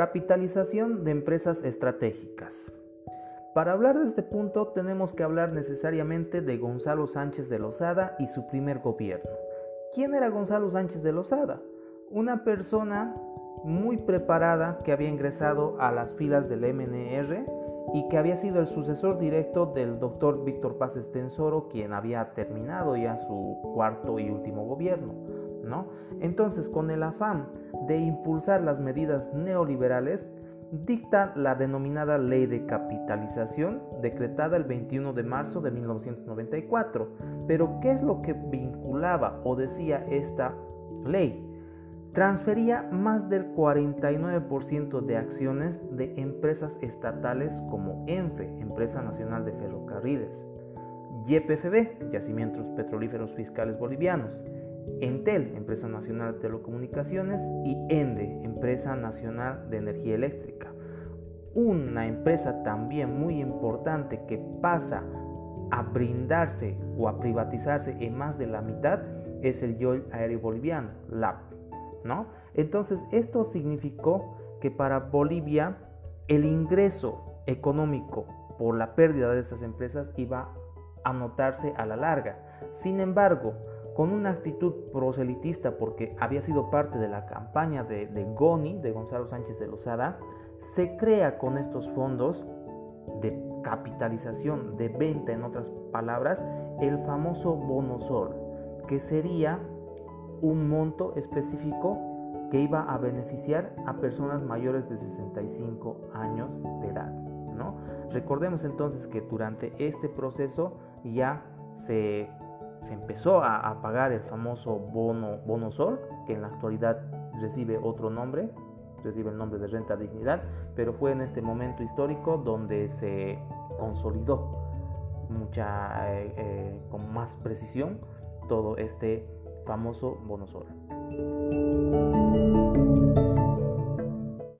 Capitalización de empresas estratégicas. Para hablar de este punto tenemos que hablar necesariamente de Gonzalo Sánchez de Lozada y su primer gobierno. ¿Quién era Gonzalo Sánchez de Lozada? Una persona muy preparada que había ingresado a las filas del MNR y que había sido el sucesor directo del doctor Víctor Paz Estensoro, quien había terminado ya su cuarto y último gobierno. ¿No? Entonces, con el afán de impulsar las medidas neoliberales, dicta la denominada Ley de Capitalización, decretada el 21 de marzo de 1994. Pero, ¿qué es lo que vinculaba o decía esta ley? Transfería más del 49% de acciones de empresas estatales como ENFE, Empresa Nacional de Ferrocarriles, YPFB, Yacimientos Petrolíferos Fiscales Bolivianos, Entel, Empresa Nacional de Telecomunicaciones, y ENDE, Empresa Nacional de Energía Eléctrica. Una empresa también muy importante que pasa a brindarse o a privatizarse en más de la mitad es el YOL Aéreo Boliviano, LAP. ¿no? Entonces, esto significó que para Bolivia el ingreso económico por la pérdida de estas empresas iba a notarse a la larga. Sin embargo, con una actitud proselitista porque había sido parte de la campaña de, Goni, de Gonzalo Sánchez de Lozada, se crea con estos fondos de capitalización, de venta, en otras palabras, el famoso bono sol, que sería un monto específico que iba a beneficiar a personas mayores de 65 años de edad. ¿no? Recordemos entonces que durante este proceso ya se empezó a, pagar el famoso bono, bono sol, que en la actualidad recibe otro nombre, recibe el nombre de renta dignidad, pero fue en este momento histórico donde se consolidó mucha, eh, eh, con más precisión todo este famoso bono sol.